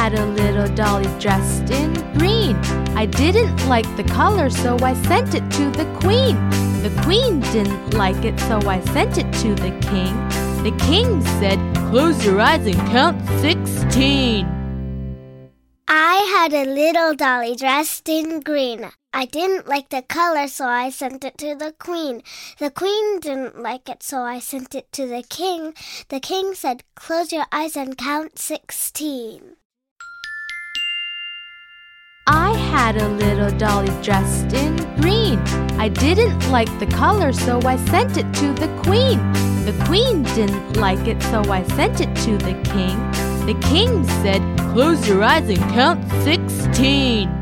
had a little dolly dressed in green. I didn't like the color, so I sent it to the queen. The queen didn't like it, so I sent it to the king. The king said, Close your eyes and count 16. I had a little dolly dressed in green. I didn't like the color, so I sent it to the queen. The queen didn't like it, so I sent it to the king. The king said, Close your eyes and count 16. Had a little dolly dressed in green. I didn't like the color, so I sent it to the queen. The queen didn't like it, so I sent it to the king. The king said, Close your eyes and count 16.